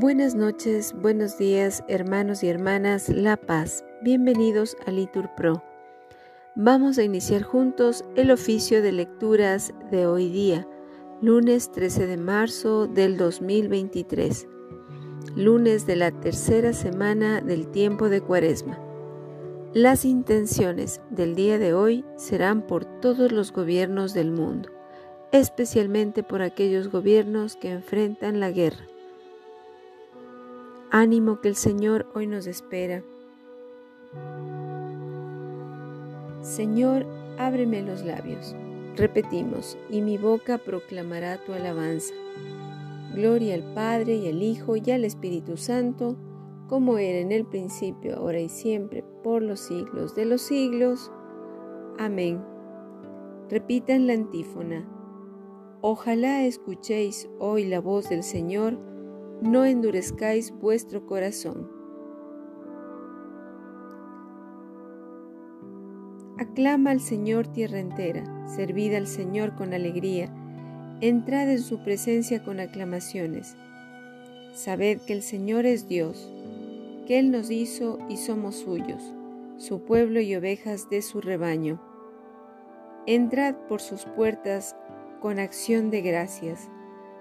Buenas noches, buenos días, hermanos y hermanas La Paz. Bienvenidos a Litur Pro. Vamos a iniciar juntos el oficio de lecturas de hoy día, lunes 13 de marzo del 2023, lunes de la tercera semana del tiempo de Cuaresma. Las intenciones del día de hoy serán por todos los gobiernos del mundo, especialmente por aquellos gobiernos que enfrentan la guerra Ánimo que el Señor hoy nos espera. Señor, ábreme los labios. Repetimos, y mi boca proclamará tu alabanza. Gloria al Padre y al Hijo y al Espíritu Santo, como era en el principio, ahora y siempre, por los siglos de los siglos. Amén. Repitan la antífona. Ojalá escuchéis hoy la voz del Señor no endurezcáis vuestro corazón. Aclama al Señor tierra entera, servid al Señor con alegría, entrad en su presencia con aclamaciones. Sabed que el Señor es Dios, que Él nos hizo y somos suyos, su pueblo y ovejas de su rebaño. Entrad por sus puertas con acción de gracias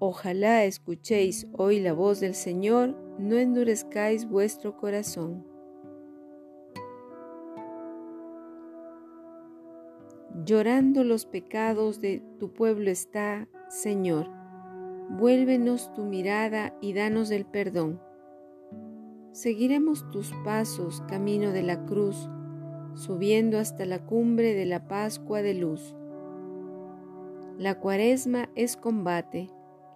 Ojalá escuchéis hoy la voz del Señor, no endurezcáis vuestro corazón. Llorando los pecados de tu pueblo está, Señor. Vuélvenos tu mirada y danos el perdón. Seguiremos tus pasos camino de la cruz, subiendo hasta la cumbre de la Pascua de luz. La cuaresma es combate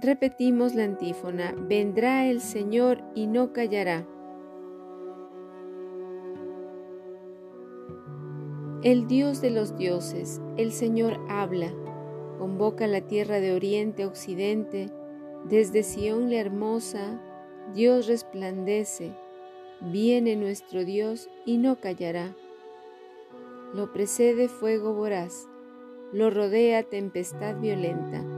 Repetimos la antífona, vendrá el Señor y no callará. El Dios de los dioses, el Señor habla, convoca la tierra de oriente a occidente, desde Sión la hermosa, Dios resplandece, viene nuestro Dios y no callará. Lo precede fuego voraz, lo rodea tempestad violenta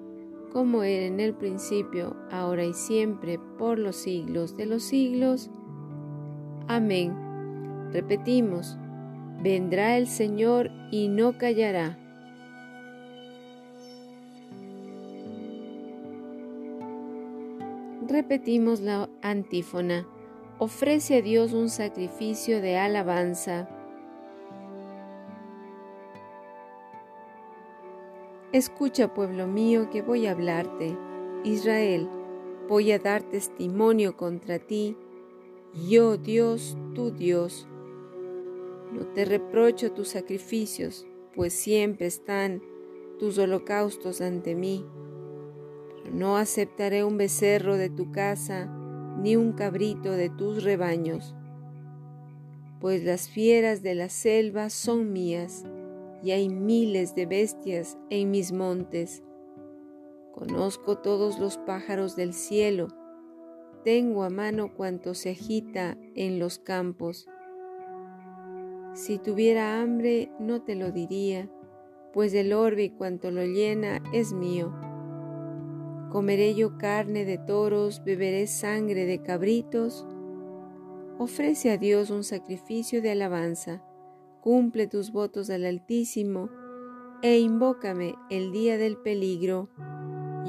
como era en el principio, ahora y siempre, por los siglos de los siglos. Amén. Repetimos, vendrá el Señor y no callará. Repetimos la antífona, ofrece a Dios un sacrificio de alabanza Escucha, pueblo mío, que voy a hablarte. Israel, voy a dar testimonio contra ti. Yo, Dios, tu Dios. No te reprocho tus sacrificios, pues siempre están tus holocaustos ante mí. Pero no aceptaré un becerro de tu casa, ni un cabrito de tus rebaños, pues las fieras de la selva son mías y hay miles de bestias en mis montes. Conozco todos los pájaros del cielo, tengo a mano cuanto se agita en los campos. Si tuviera hambre no te lo diría, pues el orbe cuanto lo llena es mío. Comeré yo carne de toros, beberé sangre de cabritos. Ofrece a Dios un sacrificio de alabanza, cumple tus votos al Altísimo, e invócame el día del peligro.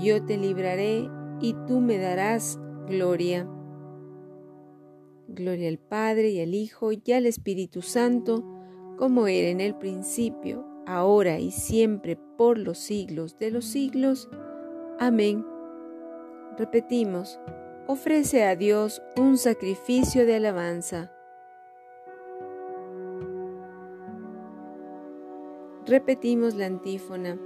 Yo te libraré y tú me darás gloria. Gloria al Padre y al Hijo y al Espíritu Santo, como era en el principio, ahora y siempre, por los siglos de los siglos. Amén. Repetimos, ofrece a Dios un sacrificio de alabanza. Repetimos la antífona.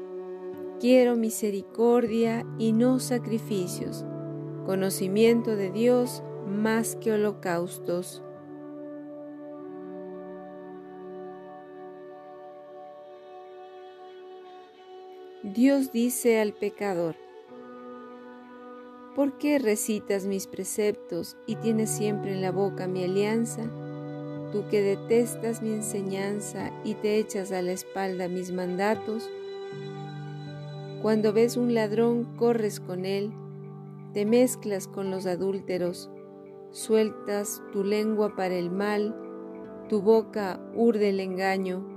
Quiero misericordia y no sacrificios, conocimiento de Dios más que holocaustos. Dios dice al pecador, ¿por qué recitas mis preceptos y tienes siempre en la boca mi alianza? Tú que detestas mi enseñanza y te echas a la espalda mis mandatos, cuando ves un ladrón corres con él, te mezclas con los adúlteros, sueltas tu lengua para el mal, tu boca urde el engaño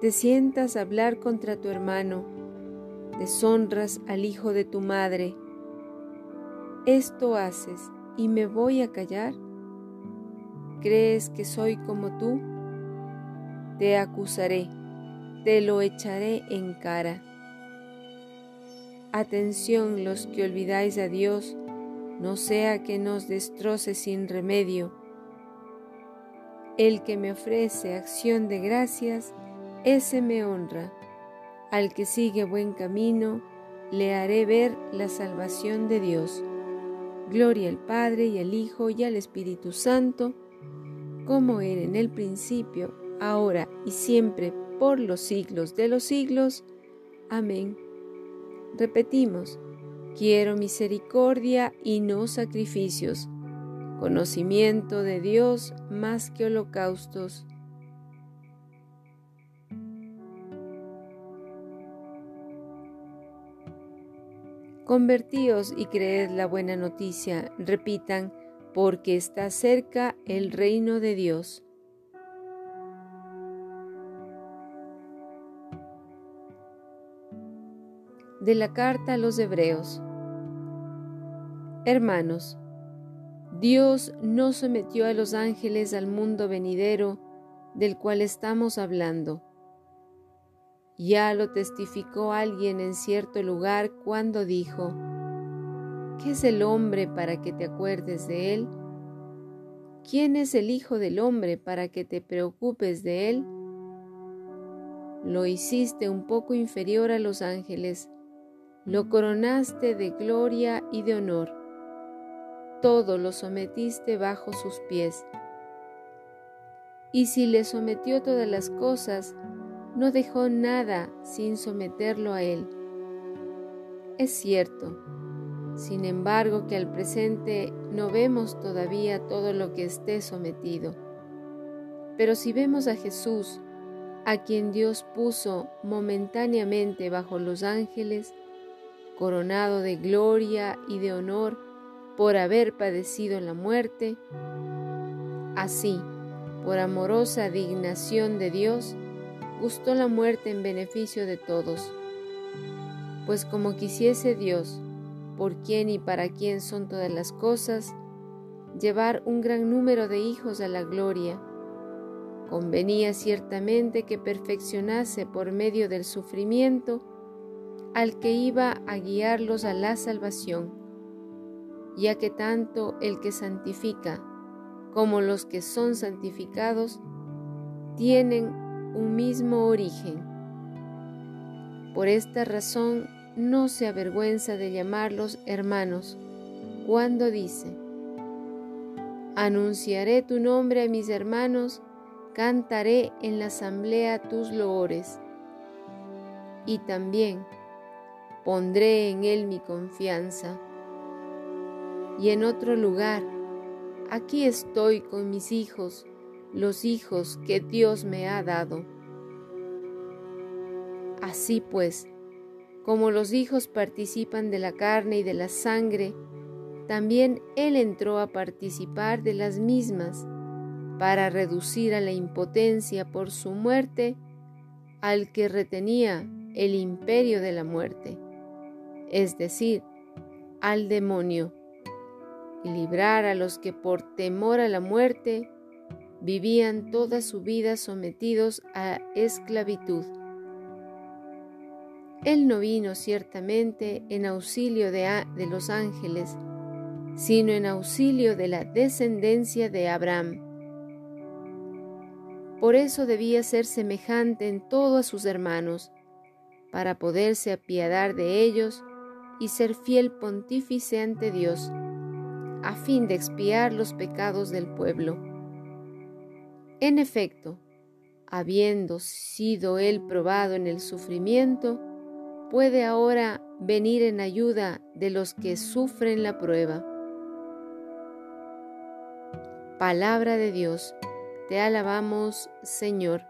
te sientas a hablar contra tu hermano, deshonras al hijo de tu madre. Esto haces y me voy a callar. ¿Crees que soy como tú? Te acusaré, te lo echaré en cara. Atención los que olvidáis a Dios, no sea que nos destroce sin remedio. El que me ofrece acción de gracias, ese me honra. Al que sigue buen camino, le haré ver la salvación de Dios. Gloria al Padre y al Hijo y al Espíritu Santo, como era en el principio, ahora y siempre, por los siglos de los siglos. Amén. Repetimos, quiero misericordia y no sacrificios, conocimiento de Dios más que holocaustos Convertíos y creed la buena noticia, repitan, porque está cerca el reino de Dios. De la carta a los Hebreos Hermanos, Dios no sometió a los ángeles al mundo venidero del cual estamos hablando ya lo testificó alguien en cierto lugar cuando dijo, ¿qué es el hombre para que te acuerdes de él? ¿Quién es el Hijo del hombre para que te preocupes de él? Lo hiciste un poco inferior a los ángeles, lo coronaste de gloria y de honor, todo lo sometiste bajo sus pies. Y si le sometió todas las cosas, no dejó nada sin someterlo a él. Es cierto, sin embargo, que al presente no vemos todavía todo lo que esté sometido. Pero si vemos a Jesús, a quien Dios puso momentáneamente bajo los ángeles, coronado de gloria y de honor por haber padecido la muerte, así, por amorosa dignación de Dios, gustó la muerte en beneficio de todos. Pues como quisiese Dios, por quien y para quien son todas las cosas, llevar un gran número de hijos a la gloria, convenía ciertamente que perfeccionase por medio del sufrimiento al que iba a guiarlos a la salvación, ya que tanto el que santifica como los que son santificados tienen un mismo origen. Por esta razón no se avergüenza de llamarlos hermanos cuando dice, Anunciaré tu nombre a mis hermanos, cantaré en la asamblea tus loores. Y también pondré en él mi confianza. Y en otro lugar, aquí estoy con mis hijos, los hijos que Dios me ha dado. Así pues, como los hijos participan de la carne y de la sangre, también Él entró a participar de las mismas para reducir a la impotencia por su muerte al que retenía el imperio de la muerte, es decir, al demonio, y librar a los que por temor a la muerte vivían toda su vida sometidos a esclavitud. Él no vino ciertamente en auxilio de, de, los ángeles, sino en auxilio de la descendencia de Abraham. Por eso debía ser semejante en todo a sus hermanos, para poderse apiadar de ellos y ser fiel pontífice ante Dios, a fin de expiar los pecados del pueblo. En efecto, habiendo sido él probado en el sufrimiento, puede ahora venir en ayuda de los que sufren la prueba. Palabra de Dios, te alabamos Señor.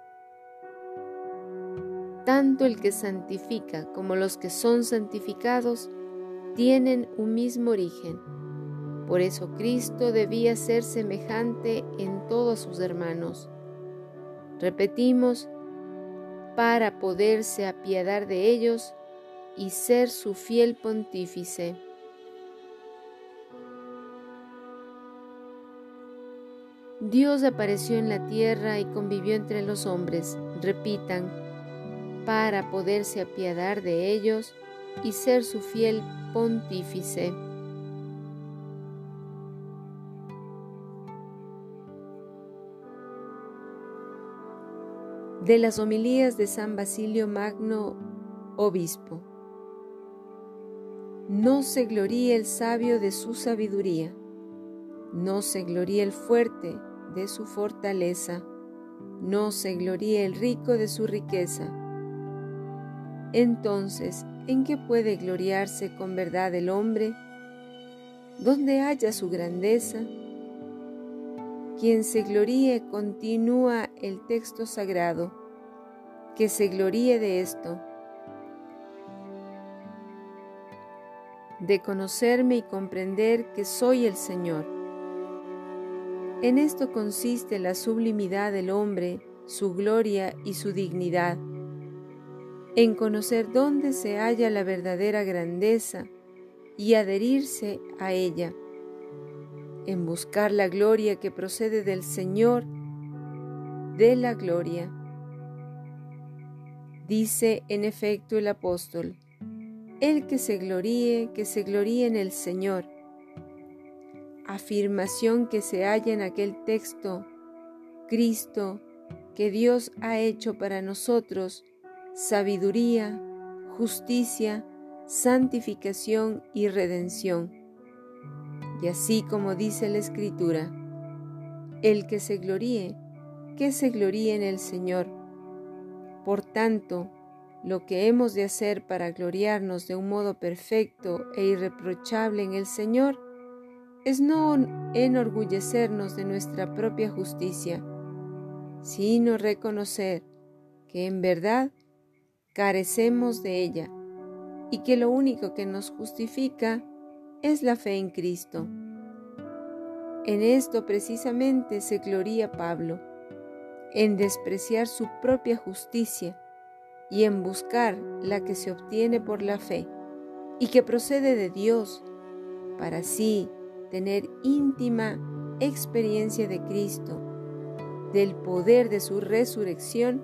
Tanto el que santifica como los que son santificados tienen un mismo origen. Por eso Cristo debía ser semejante en todos sus hermanos. Repetimos, para poderse apiadar de ellos y ser su fiel pontífice. Dios apareció en la tierra y convivió entre los hombres. Repitan, para poderse apiadar de ellos y ser su fiel pontífice. De las homilías de San Basilio Magno, obispo. No se gloríe el sabio de su sabiduría, no se gloríe el fuerte de su fortaleza, no se gloríe el rico de su riqueza. Entonces, ¿en qué puede gloriarse con verdad el hombre? ¿Dónde haya su grandeza? Quien se gloríe continúa el texto sagrado, que se gloríe de esto, de conocerme y comprender que soy el Señor. En esto consiste la sublimidad del hombre, su gloria y su dignidad en conocer dónde se halla la verdadera grandeza y adherirse a ella, en buscar la gloria que procede del Señor de la gloria. Dice en efecto el apóstol, el que se gloríe, que se gloríe en el Señor. Afirmación que se halla en aquel texto, Cristo, que Dios ha hecho para nosotros sabiduría, justicia, santificación y redención. Y así como dice la Escritura, el que se gloríe, que se gloríe en el Señor. Por tanto, lo que hemos de hacer para gloriarnos de un modo perfecto e irreprochable en el Señor es no enorgullecernos de nuestra propia justicia, sino reconocer que en verdad carecemos de ella y que lo único que nos justifica es la fe en Cristo. En esto precisamente se gloría Pablo, en despreciar su propia justicia y en buscar la que se obtiene por la fe y que procede de Dios, para así tener íntima experiencia de Cristo, del poder de su resurrección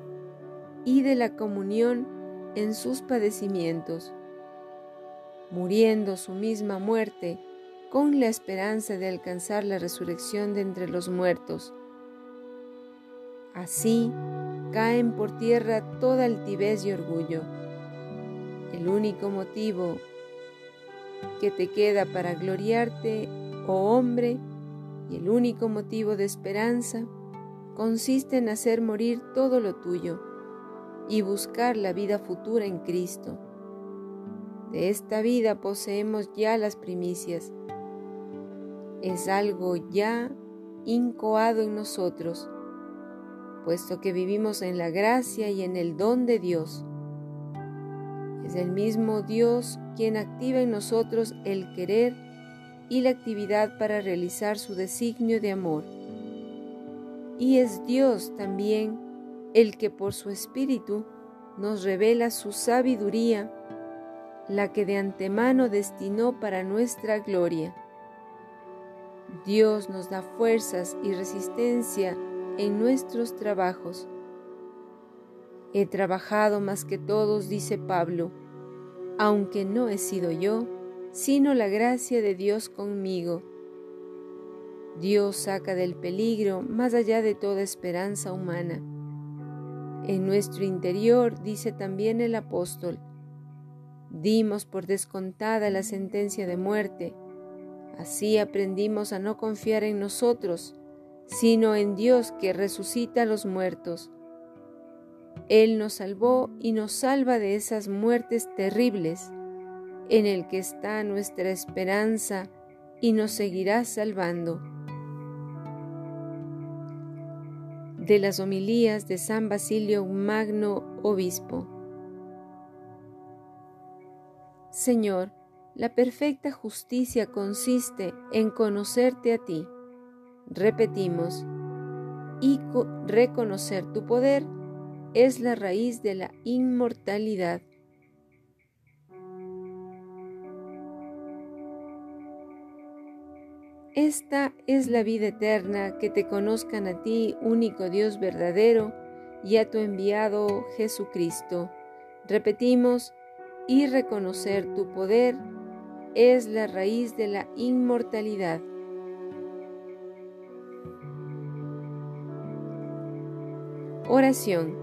y de la comunión en sus padecimientos, muriendo su misma muerte con la esperanza de alcanzar la resurrección de entre los muertos. Así caen por tierra toda altivez y orgullo. El único motivo que te queda para gloriarte, oh hombre, y el único motivo de esperanza consiste en hacer morir todo lo tuyo y buscar la vida futura en Cristo. De esta vida poseemos ya las primicias. Es algo ya incoado en nosotros, puesto que vivimos en la gracia y en el don de Dios. Es el mismo Dios quien activa en nosotros el querer y la actividad para realizar su designio de amor. Y es Dios también el que por su Espíritu nos revela su sabiduría, la que de antemano destinó para nuestra gloria. Dios nos da fuerzas y resistencia en nuestros trabajos. He trabajado más que todos, dice Pablo, aunque no he sido yo, sino la gracia de Dios conmigo. Dios saca del peligro más allá de toda esperanza humana. En nuestro interior, dice también el apóstol, dimos por descontada la sentencia de muerte. Así aprendimos a no confiar en nosotros, sino en Dios que resucita a los muertos. Él nos salvó y nos salva de esas muertes terribles, en el que está nuestra esperanza y nos seguirá salvando. de las homilías de San Basilio Magno Obispo. Señor, la perfecta justicia consiste en conocerte a ti. Repetimos, y reconocer tu poder es la raíz de la inmortalidad. Esta es la vida eterna, que te conozcan a ti, único Dios verdadero, y a tu enviado Jesucristo. Repetimos, y reconocer tu poder es la raíz de la inmortalidad. Oración.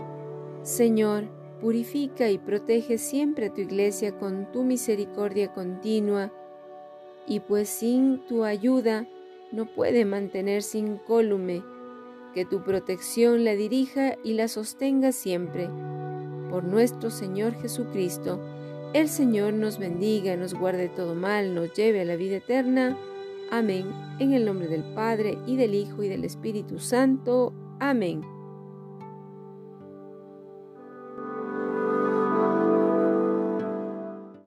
Señor, purifica y protege siempre a tu iglesia con tu misericordia continua y pues sin tu ayuda no puede mantenerse incólume, que tu protección la dirija y la sostenga siempre. Por nuestro Señor Jesucristo, el Señor nos bendiga, nos guarde todo mal, nos lleve a la vida eterna. Amén. En el nombre del Padre, y del Hijo, y del Espíritu Santo. Amén.